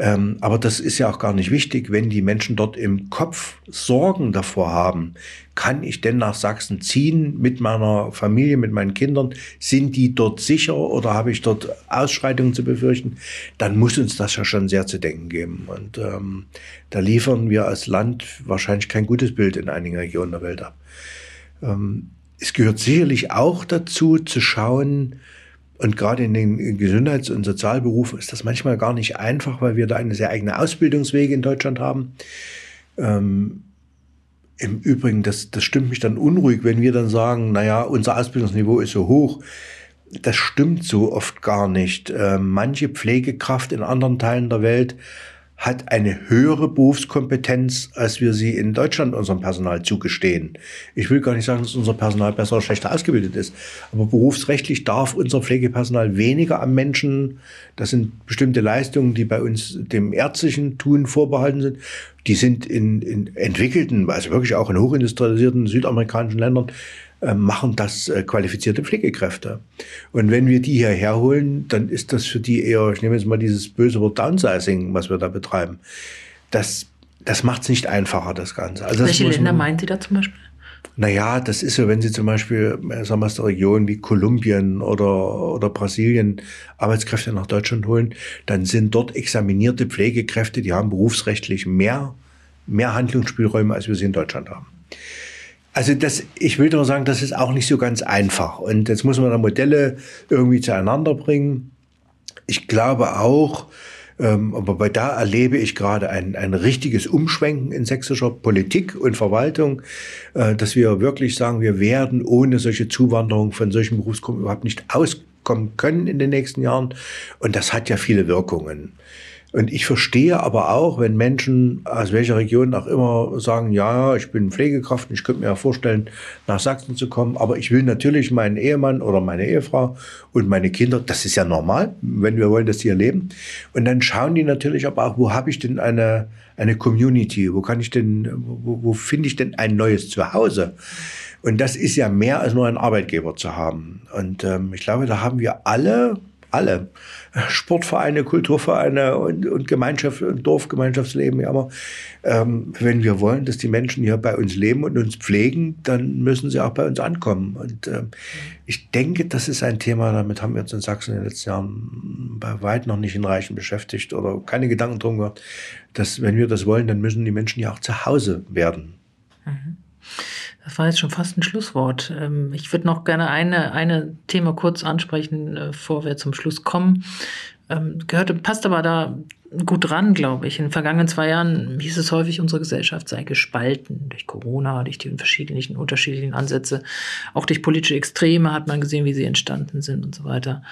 Speaker 3: Ähm, aber das ist ja auch gar nicht wichtig, wenn die Menschen dort im Kopf Sorgen davor haben. Kann ich denn nach Sachsen ziehen mit meiner Familie, mit meinen Kindern? Sind die dort sicher oder habe ich dort Ausschreitungen zu befürchten? Dann muss uns das ja schon sehr zu denken geben. Und ähm, da liefern wir als Land wahrscheinlich kein gutes Bild in einigen Regionen der Welt ab. Ähm, es gehört sicherlich auch dazu zu schauen, und gerade in den Gesundheits- und Sozialberufen ist das manchmal gar nicht einfach, weil wir da eine sehr eigene Ausbildungswege in Deutschland haben. Ähm, Im Übrigen, das, das stimmt mich dann unruhig, wenn wir dann sagen, naja, unser Ausbildungsniveau ist so hoch. das stimmt so oft gar nicht. Äh, manche Pflegekraft in anderen Teilen der Welt hat eine höhere Berufskompetenz, als wir sie in Deutschland unserem Personal zugestehen. Ich will gar nicht sagen, dass unser Personal besser oder schlechter ausgebildet ist, aber berufsrechtlich darf unser Pflegepersonal weniger am Menschen. Das sind bestimmte Leistungen, die bei uns dem ärztlichen Tun vorbehalten sind. Die sind in, in entwickelten, also wirklich auch in hochindustrialisierten südamerikanischen Ländern äh, machen das äh, qualifizierte Pflegekräfte. Und wenn wir die hierher holen, dann ist das für die eher, ich nehme jetzt mal dieses böse Wort Downsizing, was wir da betreiben. Das, das macht es nicht einfacher, das Ganze.
Speaker 2: Also Welche Länder meint Sie da zum Beispiel?
Speaker 3: Naja, das ist so, wenn Sie zum Beispiel, äh, sagen wir aus der Region wie Kolumbien oder, oder Brasilien Arbeitskräfte nach Deutschland holen, dann sind dort examinierte Pflegekräfte, die haben berufsrechtlich mehr, mehr Handlungsspielräume, als wir sie in Deutschland haben. Also das, ich will nur sagen, das ist auch nicht so ganz einfach. Und jetzt muss man da Modelle irgendwie zueinander bringen. Ich glaube auch, ähm, aber da erlebe ich gerade ein, ein richtiges Umschwenken in sächsischer Politik und Verwaltung, äh, dass wir wirklich sagen, wir werden ohne solche Zuwanderung von solchen Berufsgruppen überhaupt nicht auskommen können in den nächsten Jahren. Und das hat ja viele Wirkungen. Und ich verstehe aber auch, wenn Menschen aus welcher Region auch immer sagen, ja, ich bin Pflegekraft und ich könnte mir ja vorstellen, nach Sachsen zu kommen, aber ich will natürlich meinen Ehemann oder meine Ehefrau und meine Kinder, das ist ja normal, wenn wir wollen, dass die hier leben. Und dann schauen die natürlich aber auch, wo habe ich denn eine, eine Community, wo kann ich denn, wo, wo finde ich denn ein neues Zuhause? Und das ist ja mehr als nur ein Arbeitgeber zu haben. Und ähm, ich glaube, da haben wir alle alle Sportvereine, Kulturvereine und, und Gemeinschaft und Dorfgemeinschaftsleben. Ja, aber ähm, wenn wir wollen, dass die Menschen hier bei uns leben und uns pflegen, dann müssen sie auch bei uns ankommen. Und ähm, ich denke, das ist ein Thema, damit haben wir uns in Sachsen in den letzten Jahren bei weit noch nicht in Reichen beschäftigt oder keine Gedanken drum gehabt, dass wenn wir das wollen, dann müssen die Menschen ja auch zu Hause werden. Mhm.
Speaker 2: Das war jetzt schon fast ein Schlusswort. Ähm, ich würde noch gerne eine, eine Thema kurz ansprechen, äh, bevor wir zum Schluss kommen. Ähm, gehörte, passt aber da gut dran, glaube ich. In den vergangenen zwei Jahren hieß es häufig, unsere Gesellschaft sei gespalten durch Corona, durch die verschiedenen, unterschiedlichen Ansätze. Auch durch politische Extreme hat man gesehen, wie sie entstanden sind und so weiter.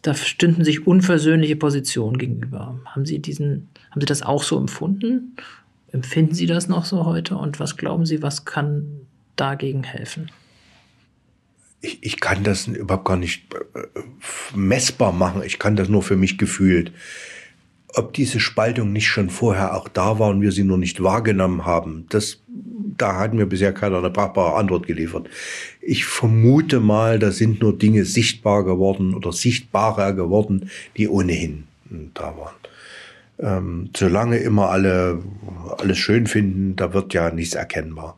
Speaker 2: Da stünden sich unversöhnliche Positionen gegenüber. Haben Sie diesen, haben Sie das auch so empfunden? Empfinden Sie das noch so heute? Und was glauben Sie, was kann dagegen helfen?
Speaker 3: Ich, ich kann das überhaupt gar nicht äh, messbar machen. Ich kann das nur für mich gefühlt. Ob diese Spaltung nicht schon vorher auch da war und wir sie nur nicht wahrgenommen haben, das, da hat mir bisher keiner eine brauchbare Antwort geliefert. Ich vermute mal, da sind nur Dinge sichtbar geworden oder sichtbarer geworden, die ohnehin da waren. Ähm, solange immer alle alles schön finden, da wird ja nichts erkennbar.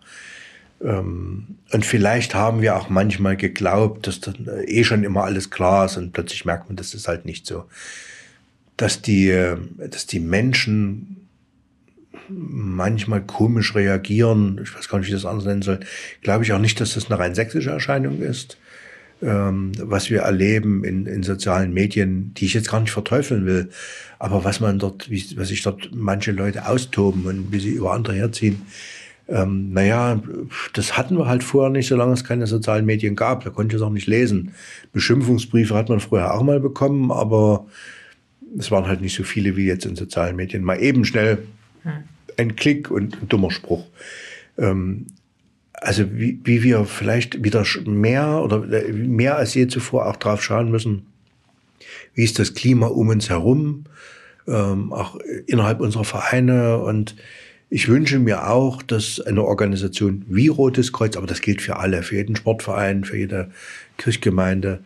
Speaker 3: Ähm, und vielleicht haben wir auch manchmal geglaubt, dass dann eh schon immer alles klar ist und plötzlich merkt man, das ist halt nicht so. Dass die, dass die Menschen manchmal komisch reagieren, ich weiß gar nicht, wie ich das anders nennen soll, glaube ich auch nicht, dass das eine rein sächsische Erscheinung ist. Ähm, was wir erleben in, in sozialen Medien, die ich jetzt gar nicht verteufeln will, aber was man dort, wie, was sich dort manche Leute austoben und wie sie über andere herziehen, ähm, naja, das hatten wir halt vorher nicht, solange es keine sozialen Medien gab. Da konnte ich es auch nicht lesen. Beschimpfungsbriefe hat man früher auch mal bekommen, aber es waren halt nicht so viele wie jetzt in sozialen Medien. Mal eben schnell hm. ein Klick und ein dummer Spruch. Ähm, also wie, wie wir vielleicht wieder mehr oder äh, mehr als je zuvor auch drauf schauen müssen, wie ist das Klima um uns herum, ähm, auch innerhalb unserer Vereine und ich wünsche mir auch, dass eine Organisation wie Rotes Kreuz, aber das gilt für alle, für jeden Sportverein, für jede Kirchgemeinde,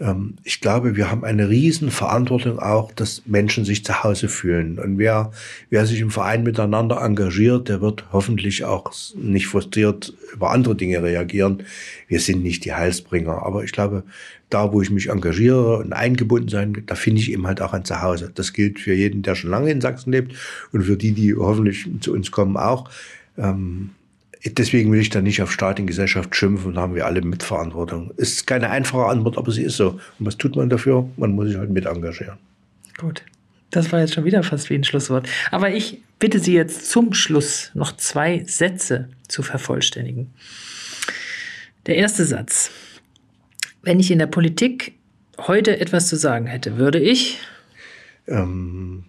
Speaker 3: ähm, ich glaube, wir haben eine riesen Verantwortung auch, dass Menschen sich zu Hause fühlen. Und wer, wer sich im Verein miteinander engagiert, der wird hoffentlich auch nicht frustriert über andere Dinge reagieren. Wir sind nicht die Heilsbringer. Aber ich glaube, da, wo ich mich engagiere und eingebunden sein, da finde ich eben halt auch ein Zuhause. Das gilt für jeden, der schon lange in Sachsen lebt und für die, die hoffentlich zu uns kommen auch. Ähm, Deswegen will ich da nicht auf Staat und Gesellschaft schimpfen, da haben wir alle Mitverantwortung. Ist keine einfache Antwort, aber sie ist so. Und was tut man dafür? Man muss sich halt mit engagieren.
Speaker 2: Gut. Das war jetzt schon wieder fast wie ein Schlusswort. Aber ich bitte Sie jetzt zum Schluss noch zwei Sätze zu vervollständigen. Der erste Satz. Wenn ich in der Politik heute etwas zu sagen hätte, würde ich
Speaker 3: ähm,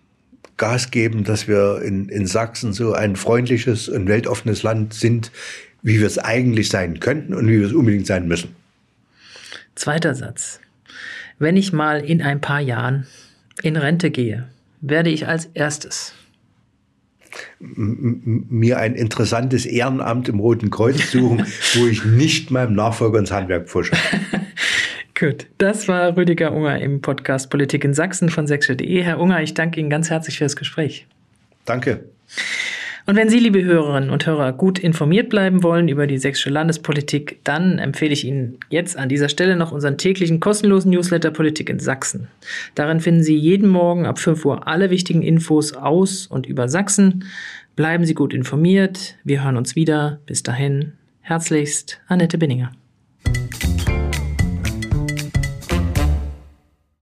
Speaker 3: Gas geben, dass wir in, in Sachsen so ein freundliches und weltoffenes Land sind, wie wir es eigentlich sein könnten und wie wir es unbedingt sein müssen.
Speaker 2: Zweiter Satz. Wenn ich mal in ein paar Jahren in Rente gehe, werde ich als erstes
Speaker 3: mir ein interessantes Ehrenamt im Roten Kreuz suchen, wo ich nicht meinem Nachfolger ins Handwerk pfusche.
Speaker 2: Gut, das war Rüdiger Unger im Podcast Politik in Sachsen von sächsische.de. Herr Unger, ich danke Ihnen ganz herzlich für das Gespräch.
Speaker 3: Danke.
Speaker 2: Und wenn Sie, liebe Hörerinnen und Hörer, gut informiert bleiben wollen über die sächsische Landespolitik, dann empfehle ich Ihnen jetzt an dieser Stelle noch unseren täglichen kostenlosen Newsletter Politik in Sachsen. Darin finden Sie jeden Morgen ab 5 Uhr alle wichtigen Infos aus und über Sachsen. Bleiben Sie gut informiert. Wir hören uns wieder. Bis dahin. Herzlichst, Annette Binninger.